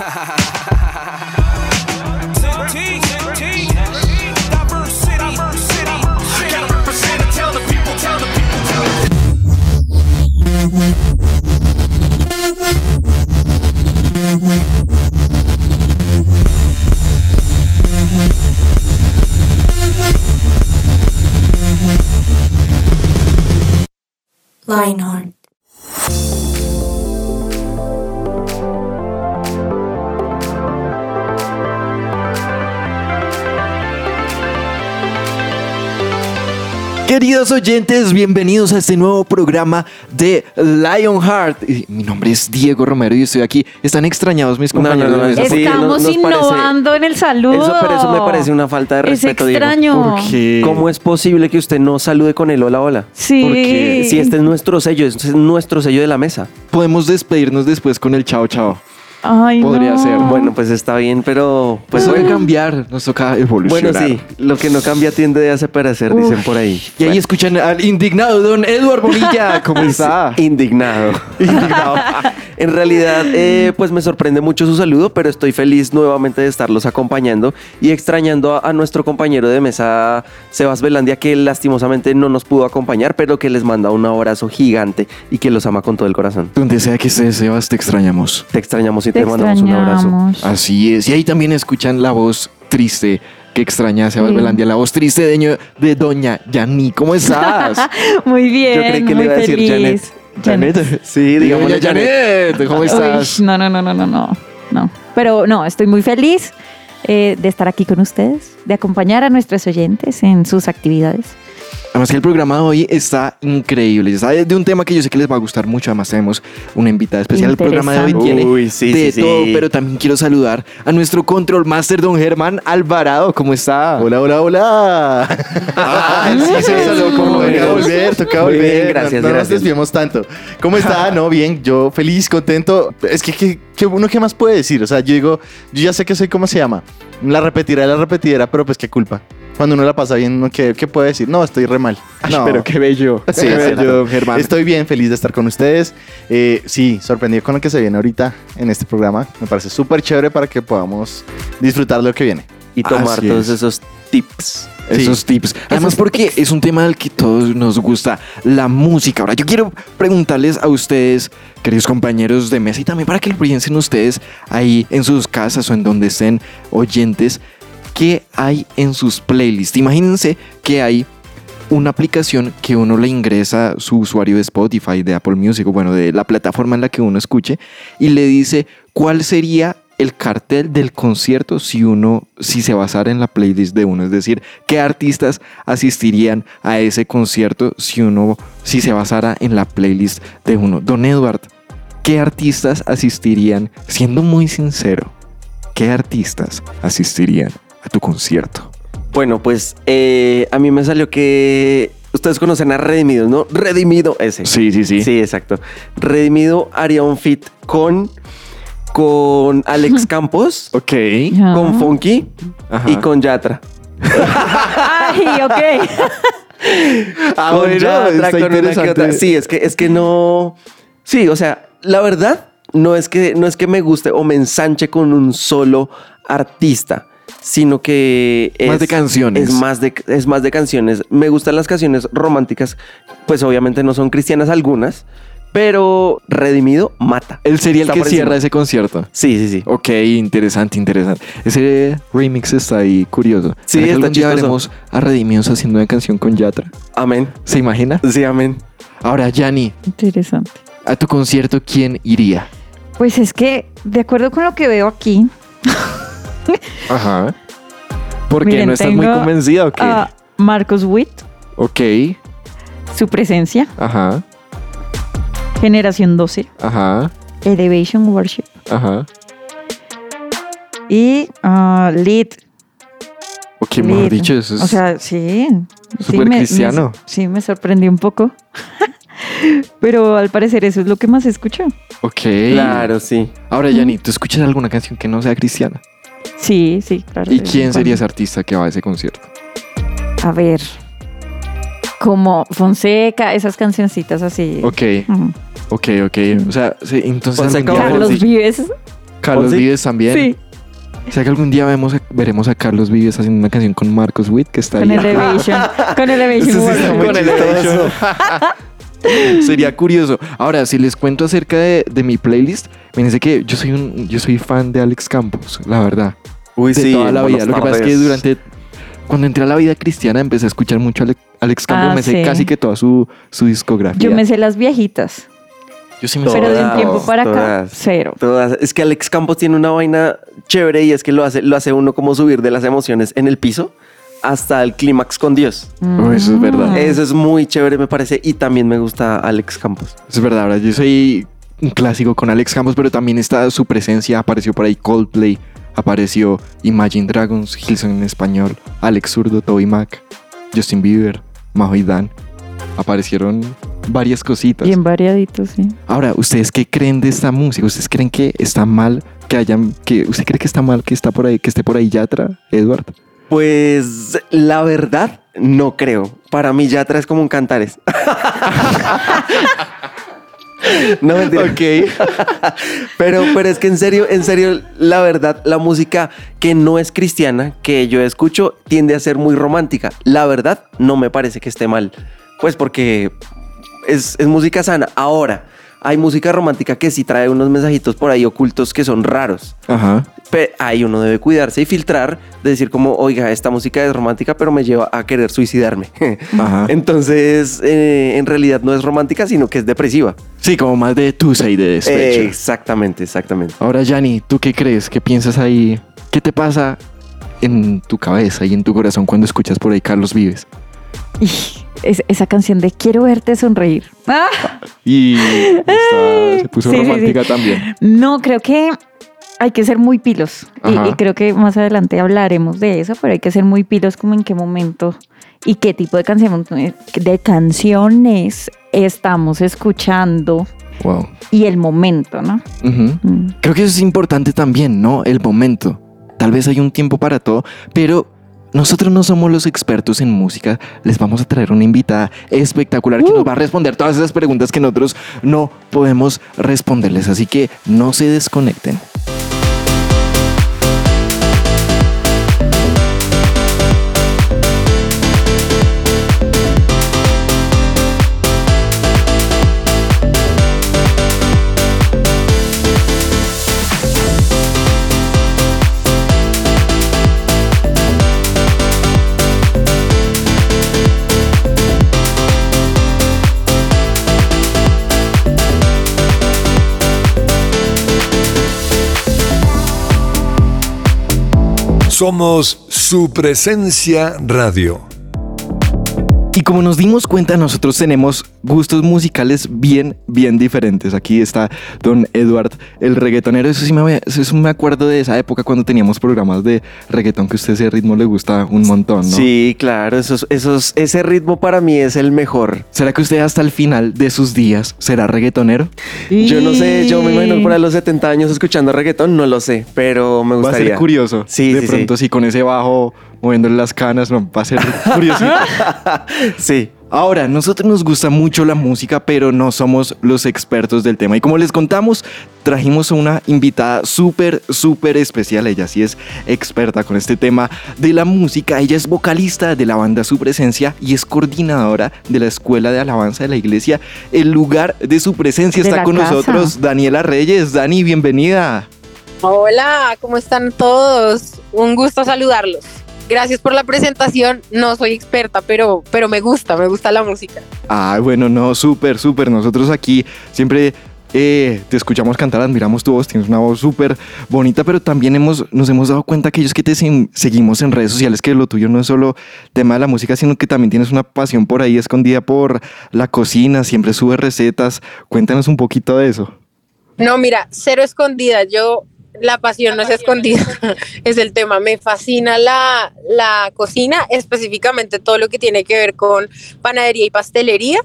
ha ha ha ha Queridos oyentes, bienvenidos a este nuevo programa de Lionheart. Y Mi nombre es Diego Romero y estoy aquí. ¿Están extrañados mis No, no, compañeros? no, de eso mesa? sí, Estamos nos- nos parece- innovando en el saludo. Eso, pero eso me parece una falta de Es respeto, Diego. extraño. ¿Por qué? ¿Cómo es posible que usted no salude con el hola, hola? Sí. Porque si este es nuestro sello, este es nuestro sello de la mesa. Podemos despedirnos después con el chao chao. Ay, podría no. ser. Bueno, pues está bien, pero... Pues puede cambiar, nos toca bueno, evolucionar. sí, lo que no cambia tiende a separecer, dicen por ahí. Y ahí escuchan al indignado don Eduardo Bonilla. ¿Cómo está? Indignado. Indignado. En realidad, eh, pues me sorprende mucho su saludo, pero estoy feliz nuevamente de estarlos acompañando y extrañando a, a nuestro compañero de mesa, Sebas Velandia, que lastimosamente no nos pudo acompañar, pero que les manda un abrazo gigante y que los ama con todo el corazón. Donde sea que estés, Sebas, te extrañamos. Te extrañamos Te te, mandamos un abrazo. Así es. Y ahí también escuchan la voz triste que extraña a Sebas Sí. Velandia, la voz triste de, de doña Yani. ¿Cómo estás? Muy bien, Yo creí que le muy iba a decir feliz. Janet. Sí, Dígame, digámosle Janet, ¿cómo estás? Uy, no, no, no, no, no, no, no. Pero no, estoy muy feliz eh, de estar aquí con ustedes, de acompañar a nuestros oyentes en sus actividades. Además que el programa de hoy está increíble. Está de un tema que yo sé que les va a gustar mucho. Además tenemos una invitada especial. El programa de hoy tiene Uy, sí, de sí, todo, sí. pero también quiero saludar a nuestro control master, don Germán Alvarado. ¿Cómo está? Hola, hola, hola. Ah, sí, se saludó como volver, toca volver. bien, gracias, no, no nos tanto. ¿Cómo está? No, bien, yo feliz, contento. Es que, que, que uno qué más puede decir. O sea, yo digo, yo ya sé que soy, ¿cómo se llama? La repetidera de la repetidera, pero pues qué culpa. Cuando uno la pasa bien, uno qué, qué puede decir? No, estoy re mal. No. Pero qué bello. Sí, qué bello, Germán. Estoy bien, feliz de estar con ustedes. Eh, sí, sorprendido con lo que se viene ahorita en este programa. Me parece súper chévere para que podamos disfrutar de lo que viene. Y tomar Así todos es. esos tips. Esos tips. Además, porque es un tema al que todos nos gusta, la música. Ahora, yo quiero preguntarles a ustedes, queridos compañeros de mesa, y también para que lo piensen ustedes ahí en sus casas o en donde estén oyentes, ¿qué hay en sus playlists? Imagínense que hay una aplicación que uno le ingresa su usuario de Spotify, de Apple Music, o bueno, de la plataforma en la que uno escuche, y le dice cuál sería el cartel del concierto si uno, si se basara en la playlist de uno, es decir, qué artistas asistirían a ese concierto si uno, si se basara en la playlist de uno. Don Edward, ¿qué artistas asistirían, siendo muy sincero, qué artistas asistirían a tu concierto? Bueno, pues eh, a mí me salió que ustedes conocen a Redimido, ¿no? Redimido ese. Sí, sí, sí. Sí, exacto. Redimido haría un fit con, con Alex Campos, Ok. Con Funky Ajá. y con Yatra. Ay, ok. Ah, con bueno, Yatra, está con una que otra. Sí, es que, es que no. Sí, o sea, la verdad no es que, no es que me guste o me ensanche con un solo artista, sino que es Más de canciones. Es más de, es más de canciones. Me gustan las canciones románticas, pues obviamente no son cristianas algunas, pero Redimido mata. Él sería el Está que cierra ese concierto. Sí, sí, sí. Ok, interesante, interesante. Ese remix está ahí curioso. Sí, ¿Será que está algún día veremos a Redimidos haciendo una canción con Yatra? Amén. ¿Se imagina? Sí, amén. Ahora, Yanni, Interesante. a tu concierto, ¿quién iría? Pues es que, de acuerdo con lo que veo aquí, Ajá. ¿Por qué? Miren, ¿No estás muy tengo convencida o qué? a Marcos Witt, Ok, su presencia, ajá, Generación 12, ajá, Elevation Worship ajá. y ah, Lead. Ok, mejor Lead. dicho, eso es... O sea, sí. sí, súper me- me- cristiano. sí, me sorprendió un poco. Pero al parecer eso es lo que más escucho. ok. Claro, sí. Ahora, Yanni, ¿tú escuchas alguna canción que no sea cristiana? Sí, sí, claro. ¿Y quién sería ese artista que va a ese concierto? A ver. Como Fonseca, esas cancioncitas así. Ok, ok, ok. O sea, sí, entonces... Fonseca Carlos sí. Vives. Carlos ¿Oh, sí? Vives también. Sí, O sea que algún día vemos veremos a Carlos Vives haciendo una canción con Marcos Witt, que está con ahí. Elevation. Con Elevation. Sí muy Con chistoso. Sería curioso. Ahora, si les cuento acerca de, de mi playlist, fíjense que yo soy un, yo soy fan de Alex Campos, la verdad. Uy, de sí. toda la vida. Lo que pasa es que durante cuando entré a la vida cristiana empecé a escuchar mucho a Ale- Alex Campos, Ah, me sé sí. casi que toda su, su discografía. Yo me sé las viejitas, Yo sí me sé. pero de un Todas, tiempo para acá, todas. cero. Todas. Es que Alex Campos tiene una vaina chévere y es que lo hace, lo hace uno como subir de las emociones en el piso hasta el clímax con Dios. Oh, eso es verdad. Mm. Eso es muy chévere, me parece. Y también me gusta Alex Campos. Es verdad, ahora yo soy un clásico con Alex Campos, pero también está su presencia, apareció por ahí Coldplay, apareció Imagine Dragons, Hilson en español, Alex Zurdo, Toby Mac, Justin Bieber, Majo y Dan. Aparecieron varias cositas. Bien variadito, sí. Ahora, ¿ustedes qué creen de esta música? ¿Ustedes creen que está mal que hayan que usted cree que está mal que está por ahí que esté por ahí Yatra, Edward? Pues la verdad, no creo. Para mí Yatra es como un cantares. no mentira. Pero, pero es que en serio, en serio, la verdad, la música que no es cristiana, que yo escucho, tiende a ser muy romántica. La verdad, no me parece que esté mal. Pues porque es, es música sana. Ahora, hay música romántica que sí trae unos mensajitos por ahí ocultos que son raros. Ajá. Pe- ahí uno debe cuidarse y filtrar, de decir como, oiga, esta música es romántica, pero me lleva a querer suicidarme. Ajá. Entonces, eh, en realidad no es romántica, sino que es depresiva. Sí, como más de tusa y de despecho. Eh, exactamente, exactamente. Ahora, Yanni, ¿tú qué crees? ¿Qué piensas ahí? ¿Qué te pasa en tu cabeza y en tu corazón cuando escuchas por ahí Carlos Vives? Y es- esa canción de Quiero verte sonreír. Ah, Y está- se puso Sí, sí, sí. romántica también. No, creo que hay que ser muy pilos. Y, creo que más adelante hablaremos de eso, pero hay que ser muy pilos como en qué momento y qué tipo de, canción, de canciones estamos escuchando Wow. y el momento, ¿no? Mm. Creo que eso es importante también, ¿no? El momento. Tal vez hay un tiempo para todo, pero nosotros no somos los expertos en música. Les vamos a traer una invitada espectacular que nos va a responder todas esas preguntas que nosotros no podemos responderles. Así que no se desconecten. Somos su presencia radio. Y como nos dimos cuenta, nosotros tenemos gustos musicales bien, bien diferentes. Aquí está Don Edward, el reggaetonero. Eso sí me, eso me acuerdo de esa época cuando teníamos programas de reggaetón que a usted ese ritmo le gusta un montón, ¿no? Sí, claro, esos, esos, ese ritmo para mí es el mejor. ¿Será que usted hasta el final de sus días será reggaetonero? Yo no sé, yo me imagino por ahí a los 70 años escuchando reggaetón, no lo sé, pero me Va a gustaría. ser curioso. Sí, de sí, pronto, sí, con ese bajo moviéndole las canas, no, va a ser curiosito. Sí. Ahora, nosotros nos gusta mucho la música, pero no somos los expertos del tema. Y como les contamos, trajimos a una invitada súper, súper especial. Ella sí es experta con este tema de la música. Ella es vocalista de la banda Su Presencia y es coordinadora de la Escuela de Alabanza de la Iglesia. El lugar de su presencia De está con casa. nosotros Daniela Reyes. Dani, bienvenida. Hola, ¿cómo están todos? Un gusto saludarlos. Gracias por la presentación. No soy experta, pero, pero me gusta, me gusta la música. Ah, bueno, no, súper, súper. Nosotros aquí siempre eh, te escuchamos cantar, admiramos tu voz, tienes una voz súper bonita, pero también hemos, nos hemos dado cuenta aquellos que te se- seguimos en redes sociales que lo tuyo no es solo tema de la música, sino que también tienes una pasión por ahí escondida por la cocina, siempre subes recetas. Cuéntanos un poquito de eso. No, mira, cero escondida. Yo, la pasión no es escondida, es el tema. Me fascina la, la cocina, específicamente todo lo que tiene que ver con panadería y pastelería.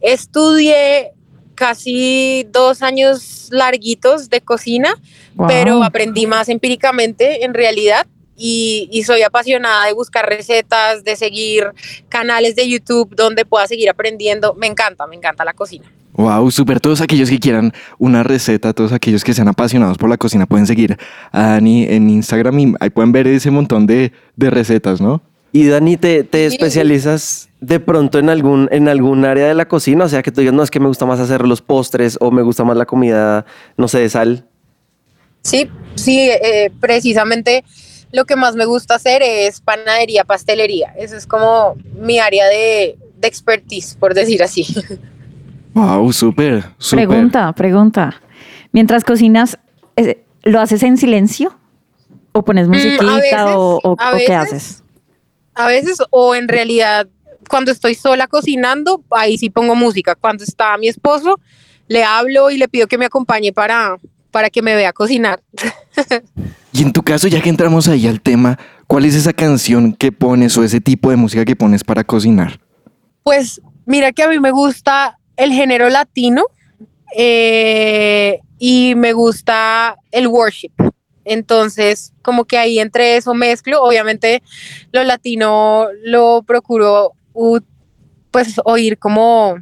Estudié casi dos años larguitos de cocina. Wow. pero aprendí más empíricamente en realidad y, y soy apasionada de buscar recetas, de seguir canales de YouTube donde pueda seguir aprendiendo. Me encanta, me encanta la cocina. Wow, súper. Todos aquellos que quieran una receta, todos aquellos que sean apasionados por la cocina, pueden seguir a Dani en Instagram y ahí pueden ver ese montón de, de recetas, ¿no? Y Dani, ¿te, te especializas de pronto en algún, en algún área de la cocina? O sea, que tú digas, no, es que me gusta más hacer los postres o me gusta más la comida, no sé, de sal. Sí, sí, eh, precisamente lo que más me gusta hacer es panadería, pastelería. Eso es como mi área de, de expertise, por decir así. Wow, súper, súper. Pregunta, pregunta. Mientras cocinas, eh, ¿lo haces en silencio? ¿O pones Mm, a musiquita veces, o, o- a o qué haces? A veces, o en realidad, cuando estoy sola cocinando, ahí sí pongo música. Cuando está mi esposo, le hablo y le pido que me acompañe para, para que me vea cocinar. Y en tu caso, ya que entramos ahí al tema, ¿cuál es esa canción que pones o ese tipo de música que pones para cocinar? Pues mira que a mí me gusta el género latino eh, y me gusta el worship. Entonces, como que ahí entre eso mezclo, obviamente lo latino lo procuro pues oír como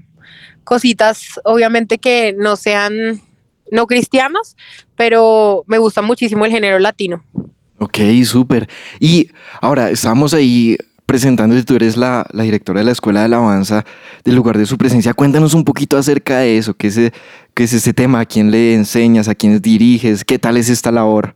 cositas, obviamente que no sean no cristianas, pero me gusta muchísimo el género latino. Ok, súper. Y ahora, estamos ahí presentándote, tú eres la, la directora de la Escuela de Alabanza del lugar de su presencia. Cuéntanos un poquito acerca de eso, qué es, e- qué es ese tema, a quién le enseñas, a quiénes diriges, qué tal es esta labor.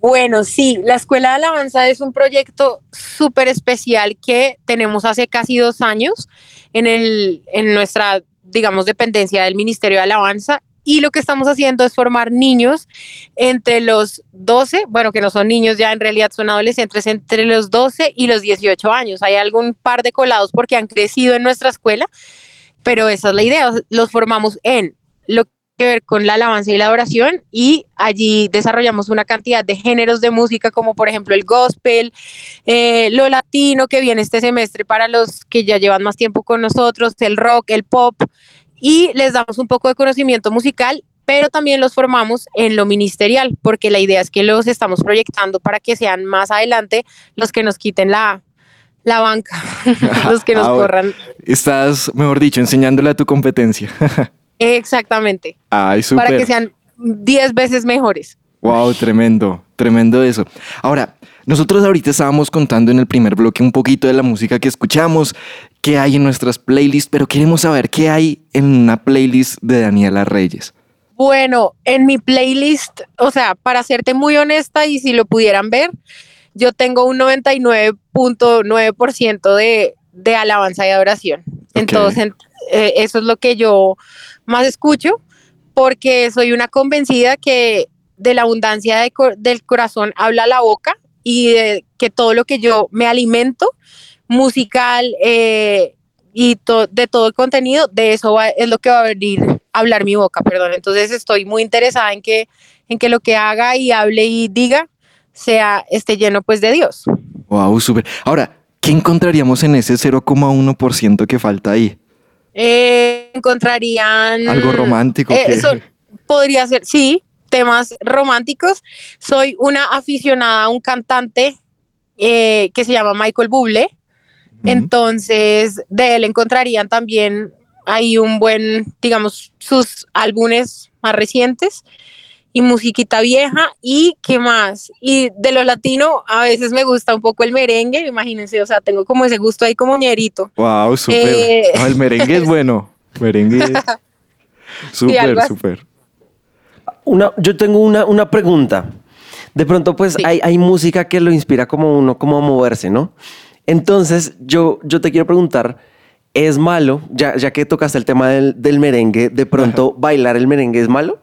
Bueno, sí, la Escuela de Alabanza es un proyecto súper especial que tenemos hace casi dos años en, el, en nuestra, digamos, dependencia del Ministerio de Alabanza. Y lo que estamos haciendo es formar niños entre los 12, bueno, que no son niños ya, en realidad son adolescentes, entre los 12 y los 18 años. Hay algún par de colados porque han crecido en nuestra escuela, pero esa es la idea. Los formamos en lo que ver con la alabanza y la adoración y allí desarrollamos una cantidad de géneros de música como por ejemplo el gospel, eh, lo latino que viene este semestre para los que ya llevan más tiempo con nosotros, el rock, el pop y les damos un poco de conocimiento musical, pero también los formamos en lo ministerial porque la idea es que los estamos proyectando para que sean más adelante los que nos quiten la, la banca, los que nos Ah, corran. Estás, mejor dicho, enseñándole a tu competencia. Exactamente, Ay, súper. para que sean 10 veces mejores. Wow, tremendo, tremendo eso. Ahora, nosotros ahorita estábamos contando en el primer bloque un poquito de la música que escuchamos, qué hay en nuestras playlists, pero queremos saber qué hay en una playlist de Daniela Reyes. Bueno, en mi playlist, o sea, para serte muy honesta y si lo pudieran ver, yo tengo un 99.9% de, de alabanza y adoración. Entonces, eh, eso es lo que yo más escucho porque soy una convencida que de la abundancia de del corazón habla la boca y de que todo lo que yo me alimento, musical eh, y to- de todo el contenido, de eso va- es lo que va a venir a hablar mi boca, perdón. Entonces estoy muy interesada en que, en que lo que haga y hable y diga sea esté lleno pues de Dios. Wow, súper. Ahora, ¿qué encontraríamos en ese 0,1% que falta ahí? Eh, encontrarían Algo romántico. Eh, son- podría ser, sí, temas románticos. Soy una aficionada a un cantante eh, que se llama Michael Bublé. Entonces, de él encontrarían también ahí un buen, digamos, sus álbumes más recientes y musiquita vieja y qué más. Y de lo latino, a veces me gusta un poco el merengue, imagínense, o sea, tengo como ese gusto ahí como ñerito. Wow, súper. Eh. No, el merengue es bueno. Merengue súper, súper. Una, yo tengo una, una pregunta. De pronto, pues Sí. hay, hay música que lo inspira como uno, como a moverse, ¿no? Entonces, yo, yo te quiero preguntar, ¿es malo, ya, ya que tocaste el tema del, del merengue, de pronto bailar el merengue es malo?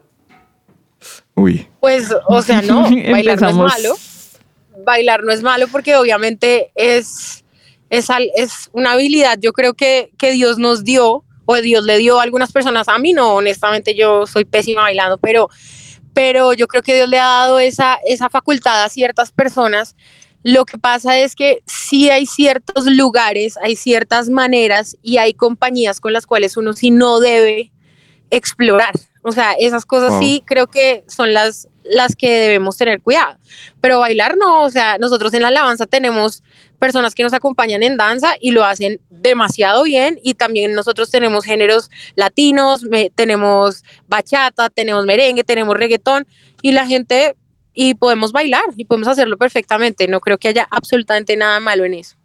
Uy. Pues, o sea, no, bailar no es malo. Bailar no es malo porque obviamente es, es, al- es una habilidad, yo creo que, que Dios nos dio, o Dios le dio a algunas personas, a mí no, honestamente yo soy pésima bailando, pero, pero yo creo que Dios le ha dado esa, esa facultad a ciertas personas. Lo que pasa es que sí hay ciertos lugares, hay ciertas maneras y hay compañías con las cuales uno sí no debe explorar. O sea, esas cosas sí creo que son las, las que debemos tener cuidado. Pero bailar no, o sea, nosotros en la alabanza tenemos personas que nos acompañan en danza y lo hacen demasiado bien y también nosotros tenemos géneros latinos, tenemos bachata, tenemos merengue, tenemos reggaetón y la gente y podemos bailar y podemos hacerlo perfectamente. No creo que haya absolutamente nada malo en eso.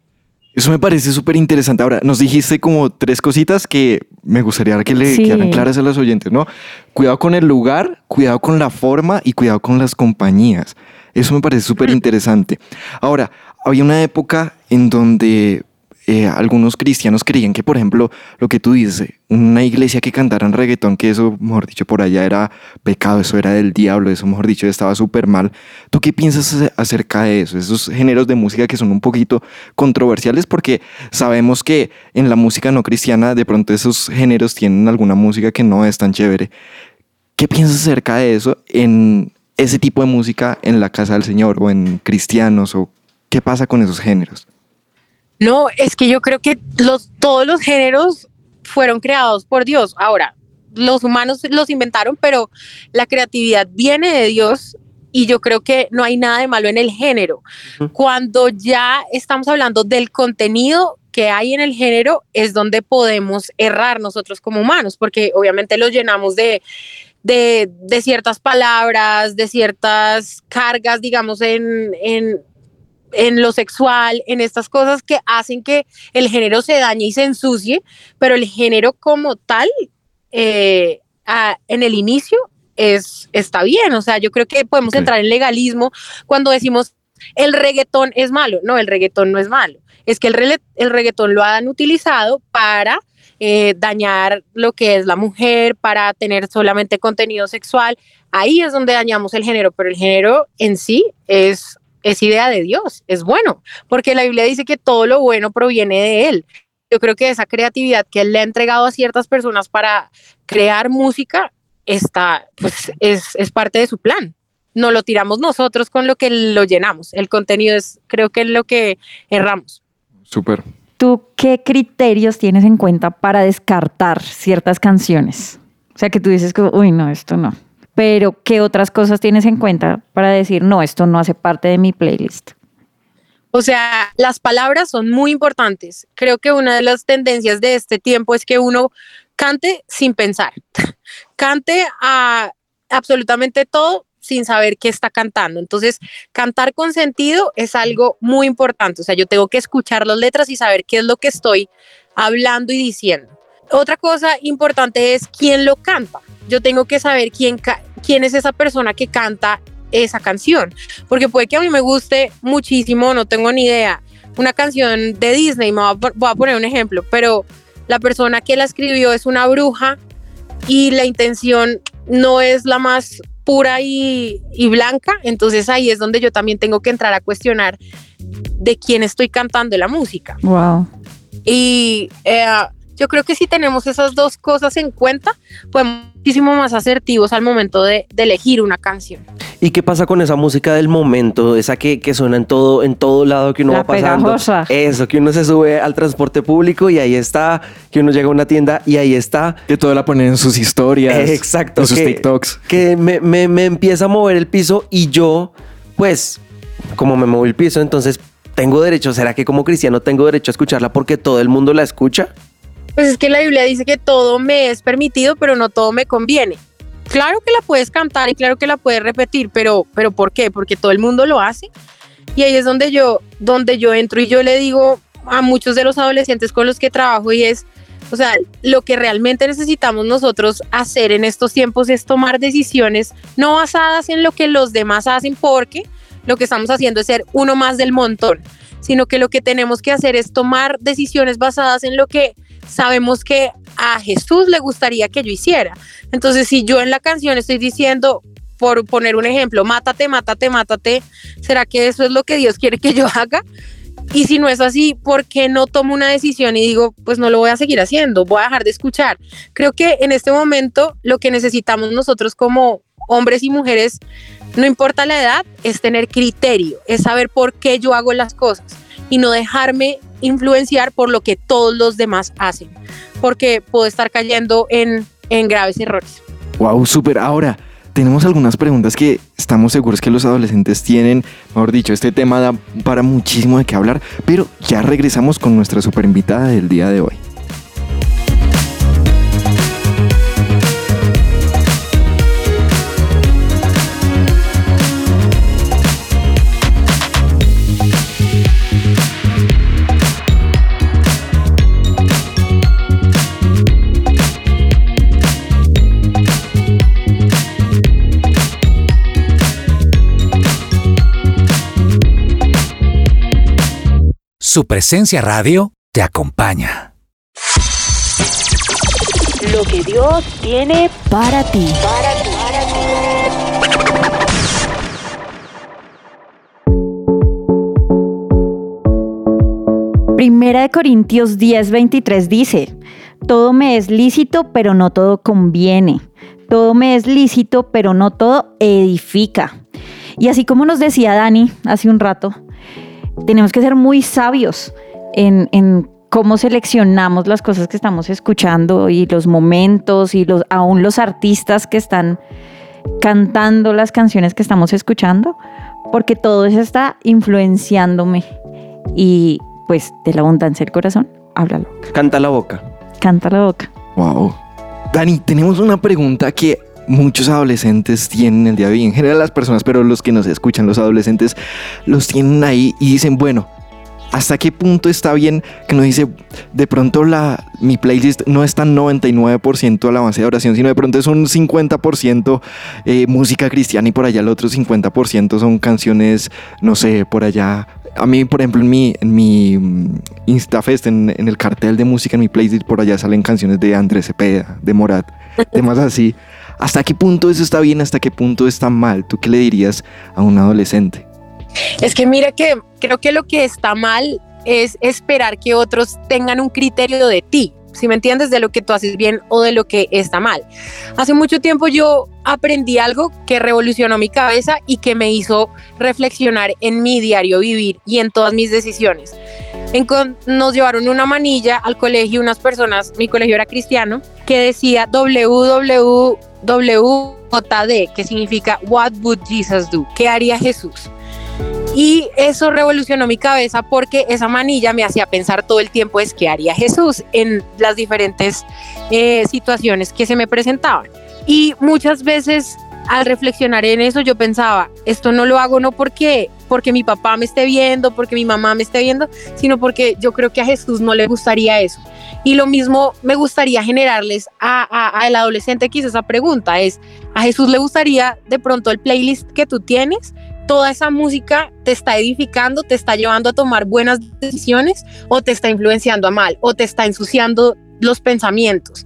Eso me parece súper interesante. Ahora, nos dijiste como tres cositas que me gustaría que le quedaran claras a los oyentes, ¿no? Cuidado con el lugar, cuidado con la forma y cuidado con las compañías. Eso me parece súper interesante. Ahora, había una época en donde eh, algunos cristianos creían que, por ejemplo, lo que tú dices, una iglesia que cantaran reggaetón, que eso, mejor dicho, por allá era pecado, eso era del diablo, eso, mejor dicho, estaba súper mal. ¿Tú qué piensas acerca de eso? Esos géneros de música que son un poquito controversiales, porque sabemos que en la música no cristiana, de pronto esos géneros tienen alguna música que no es tan chévere. ¿Qué piensas acerca de eso en ese tipo de música en la casa del Señor o en cristianos o qué pasa con esos géneros? No, es que yo creo que los, todos los géneros fueron creados por Dios. Ahora, los humanos los inventaron, pero la creatividad viene de Dios y yo creo que no hay nada de malo en el género. Cuando ya estamos hablando del contenido que hay en el género, es donde podemos errar nosotros como humanos, porque obviamente los llenamos de, de, ciertas palabras, de ciertas cargas, digamos, en, en, en lo sexual, en estas cosas que hacen que el género se dañe y se ensucie, pero el género como tal, eh, en el inicio, es, está bien. O sea, yo creo que podemos entrar en legalismo cuando decimos el reggaetón es malo. No, el reggaetón no es malo. Es que el, el reggaetón lo han utilizado para eh, dañar lo que es la mujer, para tener solamente contenido sexual. Ahí es donde dañamos el género, pero el género en sí es es idea de Dios, es bueno, porque la Biblia dice que todo lo bueno proviene de Él. Yo creo que esa creatividad que Él le ha entregado a ciertas personas para crear música está, pues, es, es parte de su plan. No lo tiramos nosotros con lo que lo llenamos. El contenido es, creo que es lo que erramos. Súper. ¿Tú qué criterios tienes en cuenta para descartar ciertas canciones? O sea, que tú dices que, uy, no, esto no pero ¿qué otras cosas tienes en cuenta para decir, no, esto no hace parte de mi playlist? O sea, las palabras son muy importantes. Creo que una de las tendencias de este tiempo es que uno cante sin pensar, cante a absolutamente todo sin saber qué está cantando. Entonces, cantar con sentido es algo muy importante. O sea, yo tengo que escuchar las letras y saber qué es lo que estoy hablando y diciendo. Otra cosa importante es quién lo canta yo tengo que saber quién, quién es esa persona que canta esa canción, porque puede que a mí me guste muchísimo, no tengo ni idea, una canción de Disney, me voy a, poner un ejemplo, pero la persona que la escribió es una bruja y la intención no es la más pura y, blanca, entonces ahí es donde yo también tengo que entrar a cuestionar de quién estoy cantando la música. Wow. Y eh, yo creo que si tenemos esas dos cosas en cuenta, podemos muchísimo más asertivos al momento de, elegir una canción. ¿Y qué pasa con esa música del momento? Esa que, que suena en todo, en todo lado que uno va pasando. Eso, que uno se sube al transporte público y ahí está, que uno llega a una tienda y ahí está. Que todo la ponen en sus historias. exacto. En sus TikToks. Que me, me, me empieza a mover el piso y yo, pues, como me muevo el piso, entonces tengo derecho, ¿será que como cristiano tengo derecho a escucharla porque todo el mundo la escucha? Pues es que la Biblia dice que todo me es permitido, pero no todo me conviene. Claro que la puedes cantar y claro que la puedes repetir, pero, pero ¿por qué? Porque todo el mundo lo hace. Y ahí es donde yo, donde yo entro y yo le digo a muchos de los adolescentes con los que trabajo y es, o sea, lo que realmente necesitamos nosotros hacer en estos tiempos es tomar decisiones no basadas en lo que los demás hacen, porque lo que estamos haciendo es ser uno más del montón, sino que lo que tenemos que hacer es tomar decisiones basadas en lo que sabemos que a Jesús le gustaría que yo hiciera. Entonces, si yo en la canción estoy diciendo, por poner un ejemplo, mátate, mátate, mátate, ¿será que eso es lo que Dios quiere que yo haga? Y si no es así, ¿por qué no tomo una decisión y digo, pues no lo voy a seguir haciendo, voy a dejar de escuchar? Creo que en este momento lo que necesitamos nosotros como hombres y mujeres, no importa la edad, es tener criterio, es saber por qué yo hago las cosas y no dejarme influenciar por lo que todos los demás hacen, porque puedo estar cayendo en, en graves errores. Wow, súper. Ahora, tenemos algunas preguntas que estamos seguros que los adolescentes tienen, mejor dicho, este tema da para muchísimo de qué hablar, pero ya regresamos con nuestra super invitada del día de hoy. Su presencia radio te acompaña. Lo que Dios tiene para ti. Primera de Corintios 10:23 dice, todo me es lícito, pero no todo conviene. Todo me es lícito, pero no todo edifica. Y así como nos decía Dani hace un rato, tenemos que ser muy sabios en, en cómo seleccionamos las cosas que estamos escuchando y los momentos y los, aún los artistas que están cantando las canciones que estamos escuchando, porque todo eso está influenciándome. Y pues de la abundancia del corazón, háblalo. Canta la boca. Canta la boca. Wow. Dani, tenemos una pregunta que muchos adolescentes tienen el día de hoy, en general las personas, pero los que nos escuchan, los adolescentes, los tienen ahí y dicen, bueno, ¿hasta qué punto está bien que nos dice, de pronto la, mi playlist no es tan 99% alabanza de oración, sino de pronto es un 50% eh, música cristiana y por allá el otro 50% son canciones, no sé, por allá a mí, por ejemplo, en mi, en mi mm, Instafest, en, en, el cartel de música, en mi playlist, por allá salen canciones de Andrés Cepeda, de Morat, temas así. ¿Hasta qué punto eso está bien? ¿Hasta qué punto está mal? ¿Tú qué le dirías a un adolescente? Es que mira que creo que lo que está mal es esperar que otros tengan un criterio de ti, si me entiendes, de lo que tú haces bien o de lo que está mal. Hace mucho tiempo yo aprendí algo que revolucionó mi cabeza y que me hizo reflexionar en mi diario vivir y en todas mis decisiones. En nos llevaron una manilla al colegio unas personas, mi colegio era cristiano, que decía www WJD, que significa What would Jesus do? ¿Qué haría Jesús? Y eso revolucionó mi cabeza porque esa manilla me hacía pensar todo el tiempo es qué haría Jesús en las diferentes eh, situaciones que se me presentaban. Y muchas veces al reflexionar en eso yo pensaba, esto no lo hago no porque porque mi papá me esté viendo, porque mi mamá me esté viendo, sino porque yo creo que a Jesús no le gustaría eso. Y lo mismo me gustaría generarles al adolescente que esa pregunta, es, ¿a Jesús le gustaría de pronto el playlist que tú tienes? toda esa música te está edificando, te está llevando a tomar buenas decisiones o te está influenciando a mal o te está ensuciando los pensamientos.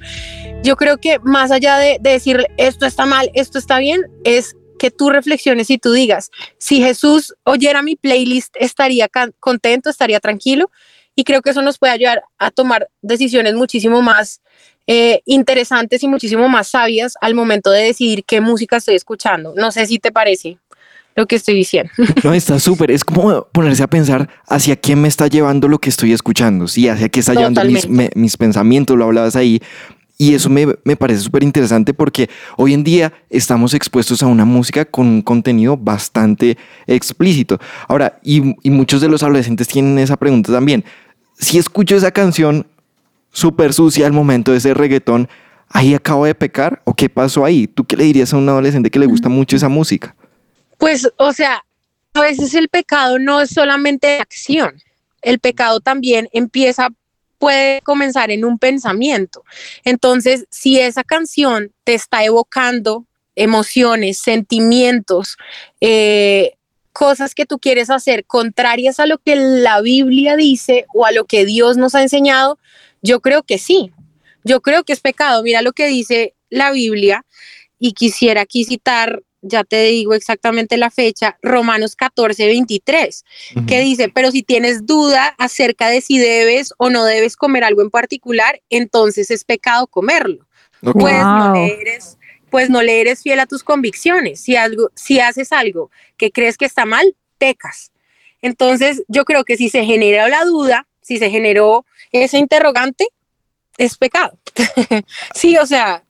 Yo creo que más allá de decir esto está mal, esto está bien, es que tú reflexiones y tú digas, si Jesús oyera mi playlist, estaría contento, estaría tranquilo. Y creo que eso nos puede ayudar a tomar decisiones muchísimo más eh, interesantes y muchísimo más sabias al momento de decidir qué música estoy escuchando. No sé si te parece lo que estoy diciendo. No, está súper. Es como ponerse a pensar hacia quién me está llevando lo que estoy escuchando. Sí, hacia qué está llevando mis, mis, pensamientos. Lo hablabas ahí. Y eso me, me parece súper interesante porque hoy en día estamos expuestos a una música con un contenido bastante explícito. Ahora, y, y muchos de los adolescentes tienen esa pregunta también. Si escucho esa canción súper sucia al momento de ese reggaetón, ¿ahí acabo de pecar o qué pasó ahí? ¿Tú qué le dirías a un adolescente que le gusta mucho esa música? Pues, o sea, a veces el pecado no es solamente acción. El pecado también empieza puede comenzar en un pensamiento. Entonces, si esa canción te está evocando emociones, sentimientos, eh, cosas que tú quieres hacer contrarias a lo que la Biblia dice o a lo que Dios nos ha enseñado, yo creo que sí. Yo creo que es pecado. Mira lo que dice la Biblia y quisiera aquí citar ya te digo exactamente la fecha, Romanos 14, 23, que dice, pero si tienes duda acerca de si debes o no debes comer algo en particular, entonces es pecado comerlo. Pues, no le eres, pues no le eres fiel a tus convicciones. Si, algo, si haces algo que crees que está mal, pecas. Entonces yo creo que si se generó la duda, si se generó ese interrogante, es pecado. sí, o sea,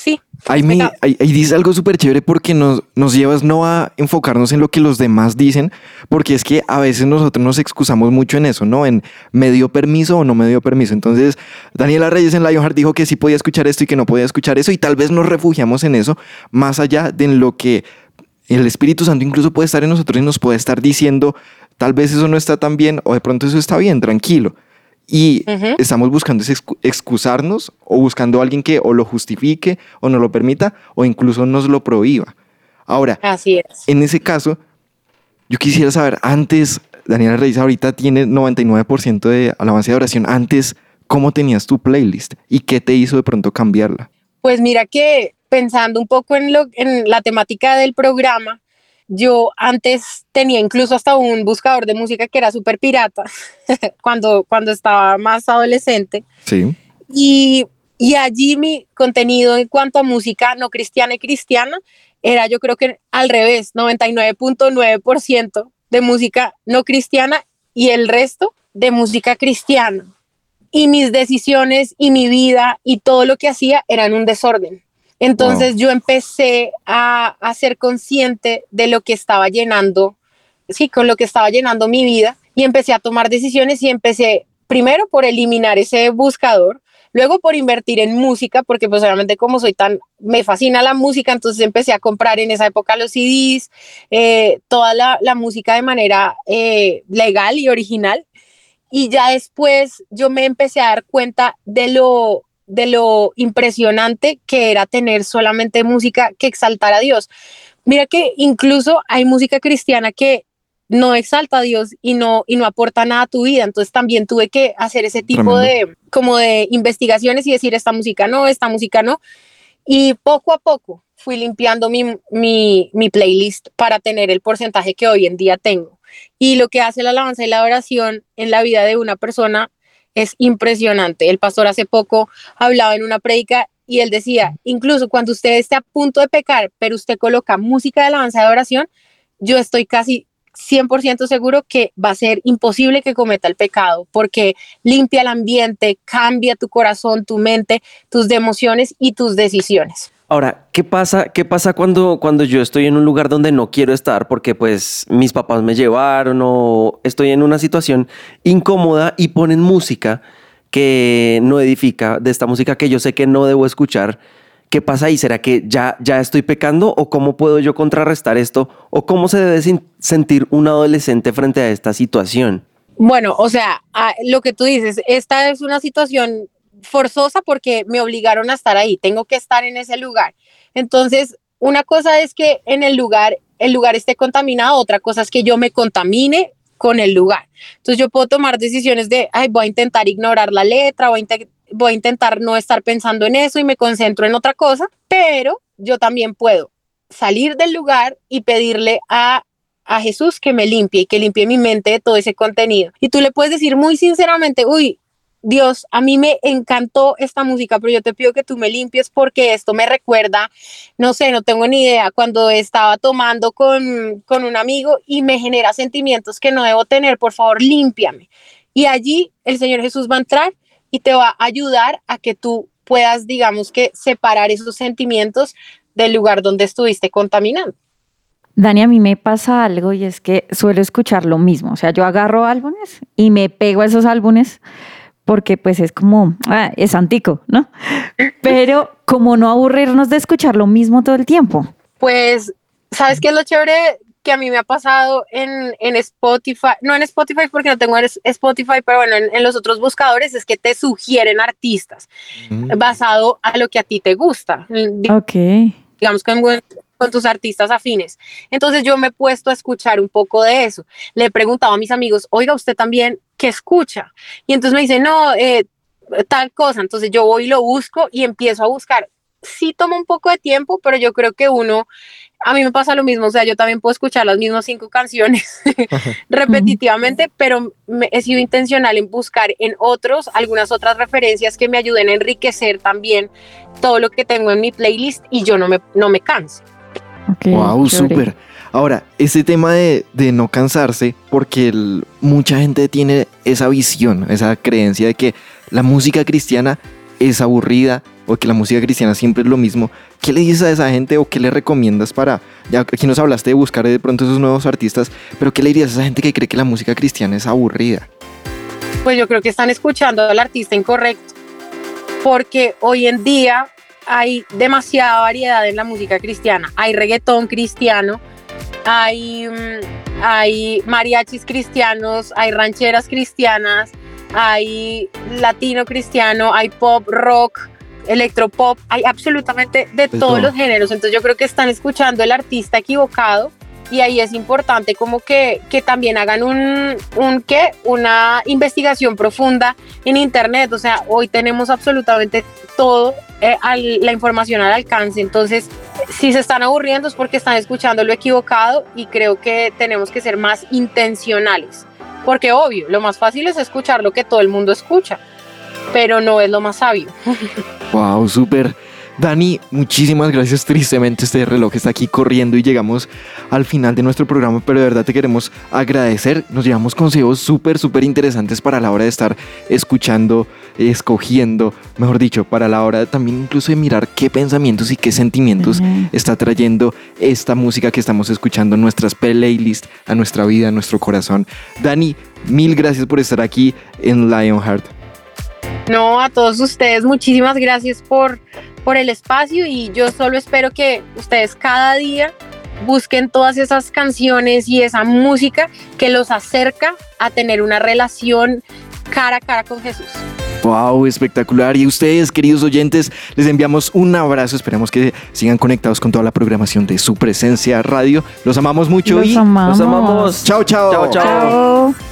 Sí. Ahí, me- ahí- ahí dice algo súper chévere porque nos, nos llevas no a enfocarnos en lo que los demás dicen, porque es que a veces nosotros nos excusamos mucho en eso, ¿no? En me dio permiso o no me dio permiso. Entonces, Daniela Reyes en Lionheart dijo que sí podía escuchar esto y que no podía escuchar eso, y tal vez nos refugiamos en eso, más allá de en lo que el Espíritu Santo incluso puede estar en nosotros y nos puede estar diciendo, tal vez eso no está tan bien, o de pronto eso está bien, tranquilo. Y estamos buscando excusarnos o buscando a alguien que o lo justifique o nos lo permita o incluso nos lo prohíba. Ahora, Así es. en ese caso, yo quisiera saber, antes, Daniela Reyes ahorita tiene 99% de alabanza y oración, antes, ¿cómo tenías tu playlist? ¿Y qué te hizo de pronto cambiarla? Pues mira que pensando un poco en, lo, en la temática del programa, yo antes tenía incluso hasta un buscador de música que era súper pirata cuando, cuando estaba más adolescente. Sí. Y, y allí mi contenido en cuanto a música no cristiana y cristiana era yo creo que al revés, 99.9% de música no cristiana y el resto de música cristiana. Y mis decisiones y mi vida y todo lo que hacía eran un desorden. Entonces yo empecé a, a ser consciente de lo que estaba llenando, sí, con lo que estaba llenando mi vida y empecé a tomar decisiones y empecé primero por eliminar ese buscador, luego por invertir en música, porque pues obviamente como soy tan, me fascina la música, entonces empecé a comprar en esa época los CDs, eh, toda la, la música de manera eh, legal y original. Y ya después yo me empecé a dar cuenta de lo, de lo impresionante que era tener solamente música que exaltara a Dios. Mira que incluso hay música cristiana que no exalta a Dios y no, y no aporta nada a tu vida. Entonces también tuve que hacer ese tipo de, como de investigaciones y decir esta música no, esta música no. Y poco a poco fui limpiando mi, mi, mi playlist para tener el porcentaje que hoy en día tengo. Y lo que hace la alabanza y la oración en la vida de una persona es impresionante. El pastor hace poco hablaba en una prédica y él decía, incluso cuando usted esté a punto de pecar, pero usted coloca música de alabanza de oración, yo estoy casi 100% seguro que va a ser imposible que cometa el pecado porque limpia el ambiente, cambia tu corazón, tu mente, tus emociones y tus decisiones. Ahora, ¿qué pasa, qué pasa cuando, cuando yo estoy en un lugar donde no quiero estar porque pues mis papás me llevaron o estoy en una situación incómoda y ponen música que no edifica, de esta música que yo sé que no debo escuchar? ¿Qué pasa ahí? ¿Será que ya, ya estoy pecando o cómo puedo yo contrarrestar esto o cómo se debe sentir un adolescente frente a esta situación? Bueno, o sea, lo que tú dices, esta es una situación forzosa porque me obligaron a estar ahí, tengo que estar en ese lugar. Entonces, una cosa es que en el lugar, el lugar esté contaminado, otra cosa es que yo me contamine con el lugar. Entonces, yo puedo tomar decisiones de, ay, voy a intentar ignorar la letra, voy a, intentar no estar pensando en eso y me concentro en otra cosa, pero yo también puedo salir del lugar y pedirle a a Jesús que me limpie y que limpie mi mente de todo ese contenido. Y tú le puedes decir muy sinceramente, uy, Dios, a mí me encantó esta música, pero yo te pido que tú me limpies porque esto me recuerda, no sé, no tengo ni idea, cuando estaba tomando con, con un amigo y me genera sentimientos que no debo tener, por favor, límpiame. Y allí el Señor Jesús va a entrar y te va a ayudar a que tú puedas, digamos que, separar esos sentimientos del lugar donde estuviste contaminando. Dani, a mí me pasa algo y es que suelo escuchar lo mismo. O sea, yo agarro álbumes y me pego a esos álbumes porque pues es como, ah, es antico, ¿no? Pero como no aburrirnos de escuchar lo mismo todo el tiempo. Pues, ¿sabes qué es lo chévere que a mí me ha pasado en, en Spotify? No en Spotify porque no tengo es- Spotify, pero bueno, en, en los otros buscadores es que te sugieren artistas basado a lo que a ti te gusta. Ok. digamos con, con tus artistas afines. Entonces yo me he puesto a escuchar un poco de eso. Le he preguntado a mis amigos, oiga, usted también, ¿qué escucha? Y entonces me dice, no, eh, tal cosa. Entonces yo voy y lo busco y empiezo a buscar. Sí toma un poco de tiempo, pero yo creo que uno, a mí me pasa lo mismo, o sea, yo también puedo escuchar las mismas cinco canciones repetitivamente, pero me, he sido intencional en buscar en otros algunas otras referencias que me ayuden a enriquecer también todo lo que tengo en mi playlist y yo no me, no me canso. Wow, súper. Ahora, ese tema de, de no cansarse, porque el- mucha gente tiene esa visión, esa creencia de que la música cristiana es aburrida o que la música cristiana siempre es lo mismo, ¿qué le dices a esa gente o qué le recomiendas para, ya aquí nos hablaste de buscar de pronto esos nuevos artistas, pero qué le dirías a esa gente que cree que la música cristiana es aburrida? Pues yo creo que están escuchando al artista incorrecto, porque hoy en día hay demasiada variedad en la música cristiana. Hay reggaetón cristiano, hay, mm, hay mariachis cristianos, hay rancheras cristianas, hay latino cristiano, hay pop, rock, electropop, hay absolutamente de De todos todo. los géneros. Entonces yo creo que están escuchando el artista equivocado y ahí es importante como que, que también hagan un, un ¿qué? una investigación profunda en internet. O sea, hoy tenemos absolutamente todo eh, la información al alcance. Entonces, si se están aburriendo es porque están escuchando lo equivocado y creo que tenemos que ser más intencionales. Porque obvio, lo más fácil es escuchar lo que todo el mundo escucha, pero no es lo más sabio. Wow, súper. Dani, muchísimas gracias. Tristemente este reloj está aquí corriendo y llegamos al final de nuestro programa, pero de verdad te queremos agradecer. Nos llevamos consejos súper, súper interesantes para la hora de estar escuchando, escogiendo, mejor dicho, para la hora también incluso de mirar qué pensamientos y qué sentimientos está trayendo esta música que estamos escuchando en nuestras playlists, a nuestra vida, a nuestro corazón. Dani, mil gracias por estar aquí en Lionheart. No, a todos ustedes, muchísimas gracias por, por el espacio y yo solo espero que ustedes cada día busquen todas esas canciones y esa música que los acerca a tener una relación cara a cara con Jesús. Wow, espectacular. Y ustedes, queridos oyentes, les enviamos un abrazo. Esperamos que sigan conectados con toda la programación de su presencia radio. Los amamos mucho Los y amamos. Los amamos. chao, chao. Chao, chao. Chao.